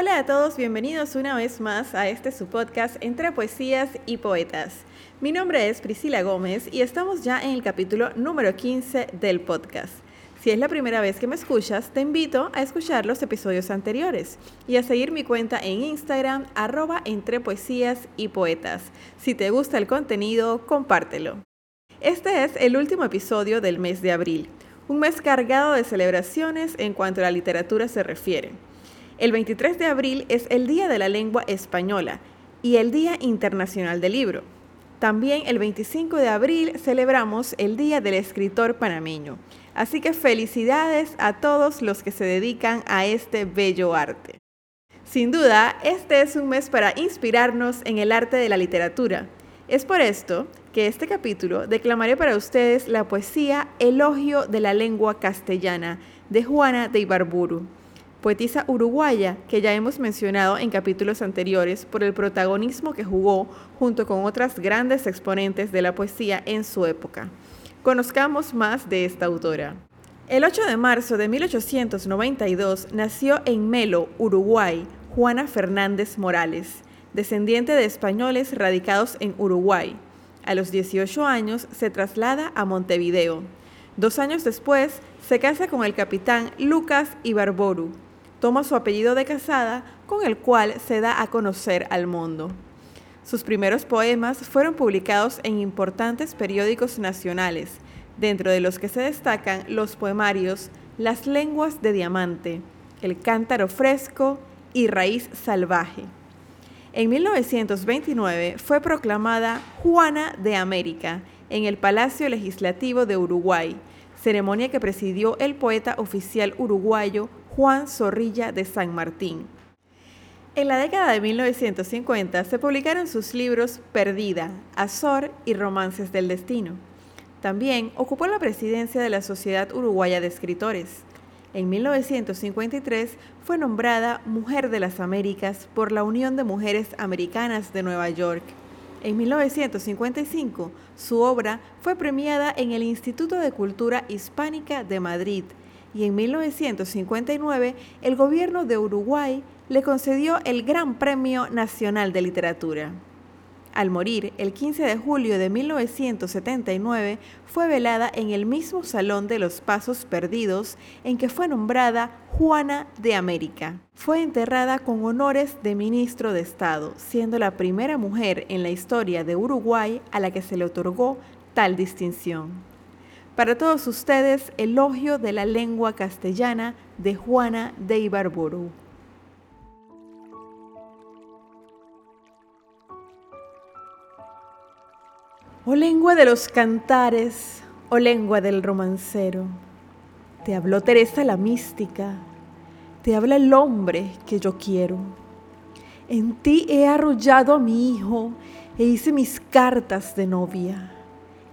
Hola a todos, bienvenidos una vez más a este su podcast entre poesías y poetas. Mi nombre es Priscila Gómez y estamos ya en el capítulo número 15 del podcast. Si es la primera vez que me escuchas, te invito a escuchar los episodios anteriores y a seguir mi cuenta en Instagram arroba entre poesías y poetas. Si te gusta el contenido, compártelo. Este es el último episodio del mes de abril, un mes cargado de celebraciones en cuanto a la literatura se refiere. El 23 de abril es el Día de la Lengua Española y el Día Internacional del Libro. También el 25 de abril celebramos el Día del Escritor Panameño. Así que felicidades a todos los que se dedican a este bello arte. Sin duda, este es un mes para inspirarnos en el arte de la literatura. Es por esto que este capítulo declamaré para ustedes la poesía Elogio de la lengua castellana de Juana de Ibarburu poetisa uruguaya que ya hemos mencionado en capítulos anteriores por el protagonismo que jugó junto con otras grandes exponentes de la poesía en su época. Conozcamos más de esta autora. El 8 de marzo de 1892 nació en Melo, Uruguay, Juana Fernández Morales, descendiente de españoles radicados en Uruguay. A los 18 años se traslada a Montevideo. Dos años después se casa con el capitán Lucas Ibarboru, toma su apellido de casada con el cual se da a conocer al mundo. Sus primeros poemas fueron publicados en importantes periódicos nacionales, dentro de los que se destacan los poemarios Las lenguas de diamante, El cántaro fresco y Raíz salvaje. En 1929 fue proclamada Juana de América en el Palacio Legislativo de Uruguay, ceremonia que presidió el poeta oficial uruguayo Juan Zorrilla de San Martín. En la década de 1950 se publicaron sus libros Perdida, Azor y Romances del Destino. También ocupó la presidencia de la Sociedad Uruguaya de Escritores. En 1953 fue nombrada Mujer de las Américas por la Unión de Mujeres Americanas de Nueva York. En 1955 su obra fue premiada en el Instituto de Cultura Hispánica de Madrid y en 1959 el gobierno de Uruguay le concedió el Gran Premio Nacional de Literatura. Al morir el 15 de julio de 1979, fue velada en el mismo Salón de los Pasos Perdidos en que fue nombrada Juana de América. Fue enterrada con honores de ministro de Estado, siendo la primera mujer en la historia de Uruguay a la que se le otorgó tal distinción. Para todos ustedes, elogio de la lengua castellana de Juana de Ibarburu. Oh lengua de los cantares, oh lengua del romancero, te habló Teresa la mística, te habla el hombre que yo quiero. En ti he arrollado a mi hijo e hice mis cartas de novia.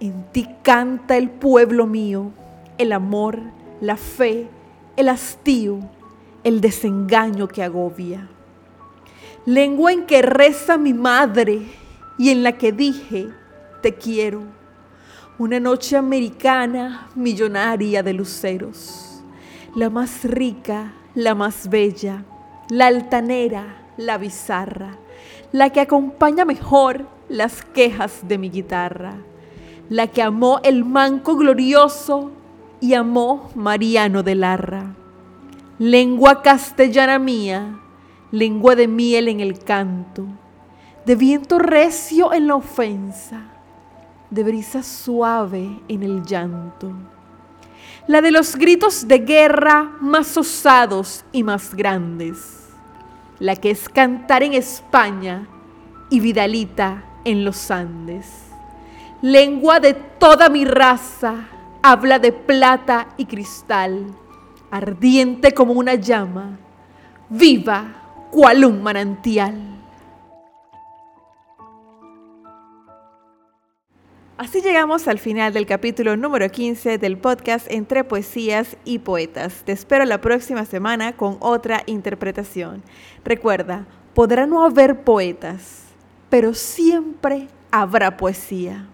En ti canta el pueblo mío, el amor, la fe, el hastío, el desengaño que agobia. Lengua en que reza mi madre y en la que dije, te quiero. Una noche americana millonaria de luceros, la más rica, la más bella, la altanera, la bizarra, la que acompaña mejor las quejas de mi guitarra la que amó el manco glorioso y amó Mariano de Larra. Lengua castellana mía, lengua de miel en el canto, de viento recio en la ofensa, de brisa suave en el llanto. La de los gritos de guerra más osados y más grandes, la que es cantar en España y Vidalita en los Andes lengua de toda mi raza, habla de plata y cristal, ardiente como una llama, viva cual un manantial. Así llegamos al final del capítulo número 15 del podcast Entre Poesías y Poetas. Te espero la próxima semana con otra interpretación. Recuerda, podrá no haber poetas, pero siempre habrá poesía.